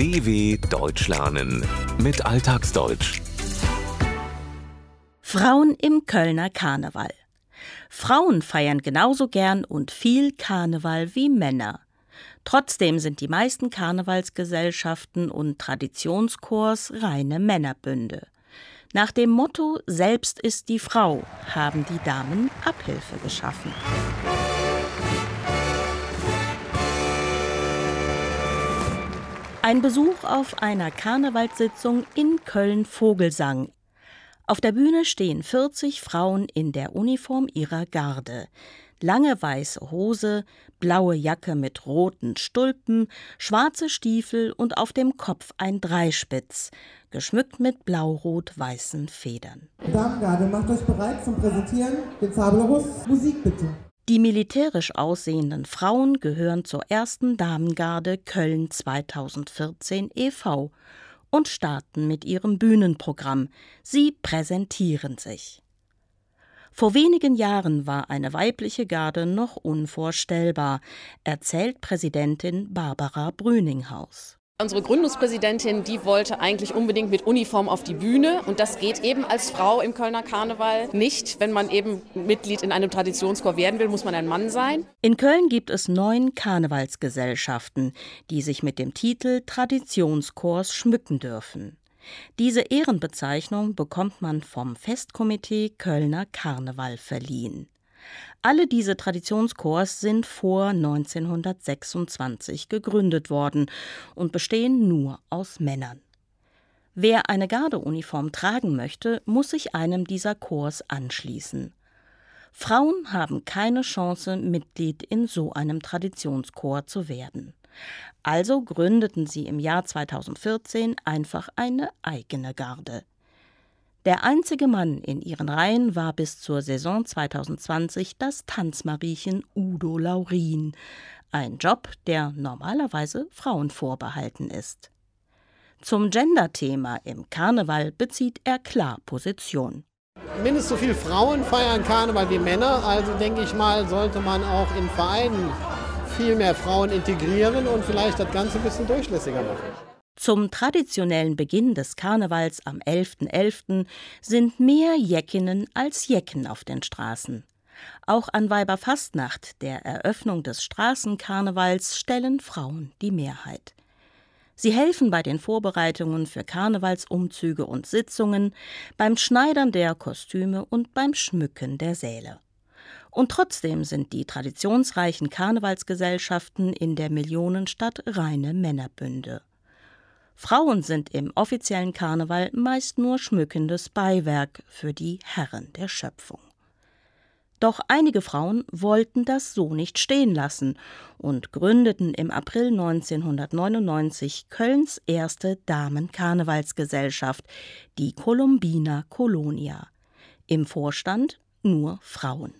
DW Deutsch lernen mit Alltagsdeutsch. Frauen im Kölner Karneval. Frauen feiern genauso gern und viel Karneval wie Männer. Trotzdem sind die meisten Karnevalsgesellschaften und Traditionschors reine Männerbünde. Nach dem Motto Selbst ist die Frau haben die Damen Abhilfe geschaffen. Ein Besuch auf einer Karnevalssitzung in Köln-Vogelsang. Auf der Bühne stehen 40 Frauen in der Uniform ihrer Garde. Lange weiße Hose, blaue Jacke mit roten Stulpen, schwarze Stiefel und auf dem Kopf ein Dreispitz, geschmückt mit blau-rot-weißen Federn. Damengarde, macht euch bereit zum Präsentieren. Den Fabelrus. Musik bitte. Die militärisch aussehenden Frauen gehören zur ersten Damengarde Köln 2014 e.V. und starten mit ihrem Bühnenprogramm. Sie präsentieren sich. Vor wenigen Jahren war eine weibliche Garde noch unvorstellbar, erzählt Präsidentin Barbara Brüninghaus. Unsere Gründungspräsidentin, die wollte eigentlich unbedingt mit Uniform auf die Bühne und das geht eben als Frau im Kölner Karneval nicht. Wenn man eben Mitglied in einem Traditionschor werden will, muss man ein Mann sein. In Köln gibt es neun Karnevalsgesellschaften, die sich mit dem Titel Traditionschors schmücken dürfen. Diese Ehrenbezeichnung bekommt man vom Festkomitee Kölner Karneval verliehen. Alle diese Traditionschors sind vor 1926 gegründet worden und bestehen nur aus Männern. Wer eine Gardeuniform tragen möchte, muss sich einem dieser Chors anschließen. Frauen haben keine Chance, Mitglied in so einem Traditionschor zu werden. Also gründeten sie im Jahr 2014 einfach eine eigene Garde. Der einzige Mann in ihren Reihen war bis zur Saison 2020 das Tanzmariechen Udo Laurin, ein Job, der normalerweise Frauen vorbehalten ist. Zum Gender-Thema im Karneval bezieht er klar Position. Mindestens so viele Frauen feiern Karneval wie Männer, also denke ich mal, sollte man auch in Vereinen viel mehr Frauen integrieren und vielleicht das Ganze ein bisschen durchlässiger machen. Zum traditionellen Beginn des Karnevals am 11.11. .11. sind mehr Jeckinnen als Jecken auf den Straßen. Auch an Weiberfastnacht, der Eröffnung des Straßenkarnevals, stellen Frauen die Mehrheit. Sie helfen bei den Vorbereitungen für Karnevalsumzüge und Sitzungen, beim Schneidern der Kostüme und beim Schmücken der Säle. Und trotzdem sind die traditionsreichen Karnevalsgesellschaften in der Millionenstadt reine Männerbünde. Frauen sind im offiziellen Karneval meist nur schmückendes Beiwerk für die Herren der Schöpfung. Doch einige Frauen wollten das so nicht stehen lassen und gründeten im April 1999 Kölns erste Damenkarnevalsgesellschaft, die Columbina Colonia. Im Vorstand nur Frauen.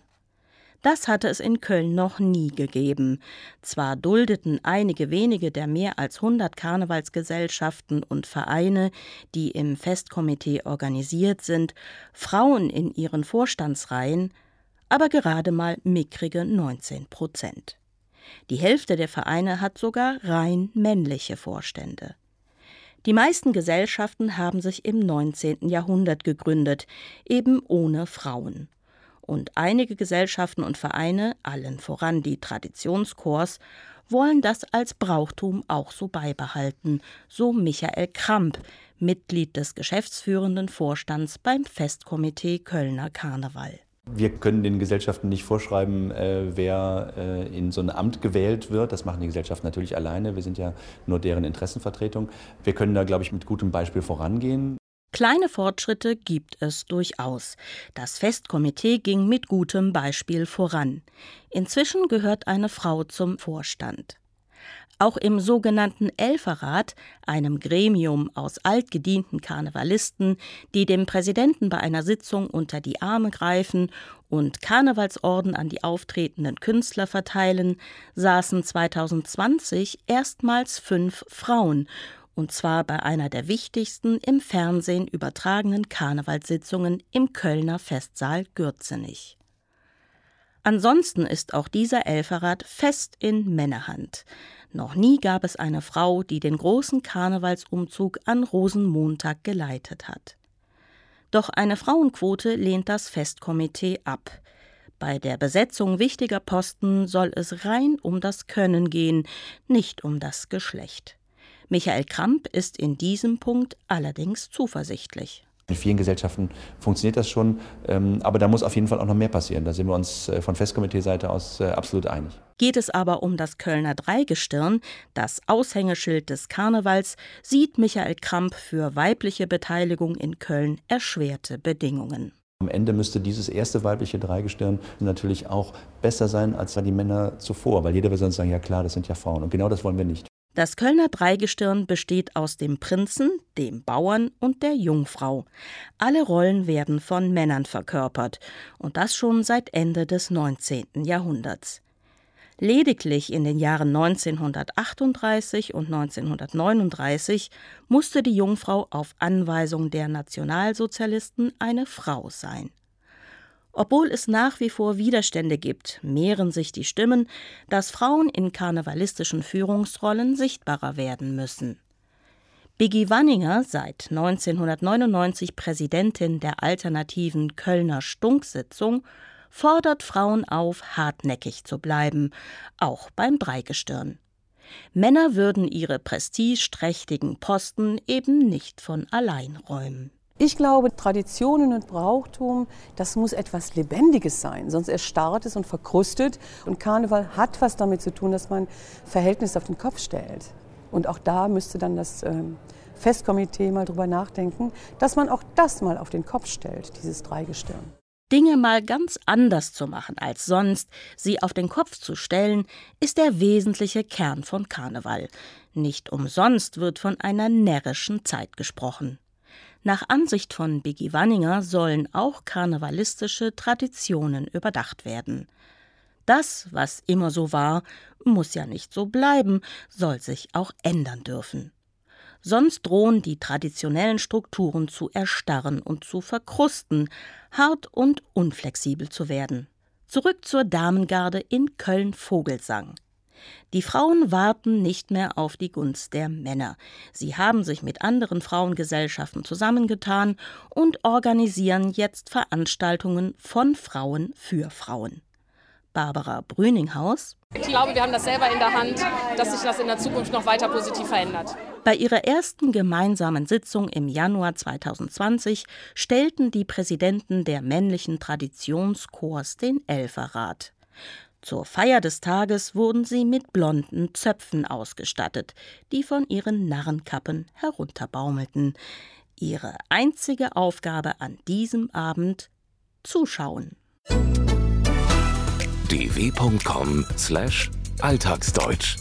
Das hatte es in Köln noch nie gegeben. Zwar duldeten einige wenige der mehr als 100 Karnevalsgesellschaften und Vereine, die im Festkomitee organisiert sind, Frauen in ihren Vorstandsreihen, aber gerade mal mickrige 19 Prozent. Die Hälfte der Vereine hat sogar rein männliche Vorstände. Die meisten Gesellschaften haben sich im 19. Jahrhundert gegründet, eben ohne Frauen und einige Gesellschaften und Vereine, allen voran die Traditionschors, wollen das als Brauchtum auch so beibehalten, so Michael Kramp, Mitglied des geschäftsführenden Vorstands beim Festkomitee Kölner Karneval. Wir können den Gesellschaften nicht vorschreiben, äh, wer äh, in so ein Amt gewählt wird. Das machen die Gesellschaften natürlich alleine. Wir sind ja nur deren Interessenvertretung. Wir können da, glaube ich, mit gutem Beispiel vorangehen. Kleine Fortschritte gibt es durchaus. Das Festkomitee ging mit gutem Beispiel voran. Inzwischen gehört eine Frau zum Vorstand. Auch im sogenannten Elferrat, einem Gremium aus altgedienten Karnevalisten, die dem Präsidenten bei einer Sitzung unter die Arme greifen und Karnevalsorden an die auftretenden Künstler verteilen, saßen 2020 erstmals fünf Frauen und zwar bei einer der wichtigsten im Fernsehen übertragenen Karnevalssitzungen im Kölner Festsaal Gürzenich. Ansonsten ist auch dieser Elferrat fest in Männerhand. Noch nie gab es eine Frau, die den großen Karnevalsumzug an Rosenmontag geleitet hat. Doch eine Frauenquote lehnt das Festkomitee ab. Bei der Besetzung wichtiger Posten soll es rein um das Können gehen, nicht um das Geschlecht. Michael Kramp ist in diesem Punkt allerdings zuversichtlich. In vielen Gesellschaften funktioniert das schon, ähm, aber da muss auf jeden Fall auch noch mehr passieren. Da sind wir uns äh, von Festkomitee-Seite aus äh, absolut einig. Geht es aber um das Kölner Dreigestirn, das Aushängeschild des Karnevals, sieht Michael Kramp für weibliche Beteiligung in Köln erschwerte Bedingungen. Am Ende müsste dieses erste weibliche Dreigestirn natürlich auch besser sein als die Männer zuvor, weil jeder wird sonst sagen, ja klar, das sind ja Frauen. Und genau das wollen wir nicht. Das Kölner Dreigestirn besteht aus dem Prinzen, dem Bauern und der Jungfrau. Alle Rollen werden von Männern verkörpert, und das schon seit Ende des 19. Jahrhunderts. Lediglich in den Jahren 1938 und 1939 musste die Jungfrau auf Anweisung der Nationalsozialisten eine Frau sein. Obwohl es nach wie vor Widerstände gibt, mehren sich die Stimmen, dass Frauen in karnevalistischen Führungsrollen sichtbarer werden müssen. Biggie Wanninger, seit 1999 Präsidentin der alternativen Kölner Stunksitzung, fordert Frauen auf, hartnäckig zu bleiben, auch beim Dreigestirn. Männer würden ihre prestigeträchtigen Posten eben nicht von allein räumen. Ich glaube, Traditionen und Brauchtum, das muss etwas Lebendiges sein, sonst erstarrt es und verkrustet. Und Karneval hat was damit zu tun, dass man Verhältnisse auf den Kopf stellt. Und auch da müsste dann das ähm, Festkomitee mal drüber nachdenken, dass man auch das mal auf den Kopf stellt, dieses Dreigestirn. Dinge mal ganz anders zu machen als sonst, sie auf den Kopf zu stellen, ist der wesentliche Kern von Karneval. Nicht umsonst wird von einer närrischen Zeit gesprochen. Nach Ansicht von Biggie Wanninger sollen auch karnevalistische Traditionen überdacht werden. Das, was immer so war, muss ja nicht so bleiben, soll sich auch ändern dürfen. Sonst drohen die traditionellen Strukturen zu erstarren und zu verkrusten, hart und unflexibel zu werden. Zurück zur Damengarde in Köln-Vogelsang. Die Frauen warten nicht mehr auf die Gunst der Männer. Sie haben sich mit anderen Frauengesellschaften zusammengetan und organisieren jetzt Veranstaltungen von Frauen für Frauen. Barbara Brüninghaus. Ich glaube, wir haben das selber in der Hand, dass sich das in der Zukunft noch weiter positiv verändert. Bei ihrer ersten gemeinsamen Sitzung im Januar 2020 stellten die Präsidenten der männlichen Traditionschors den Elferrat. Zur Feier des Tages wurden sie mit blonden Zöpfen ausgestattet, die von ihren Narrenkappen herunterbaumelten. Ihre einzige Aufgabe an diesem Abend zuschauen. dw.com/alltagsdeutsch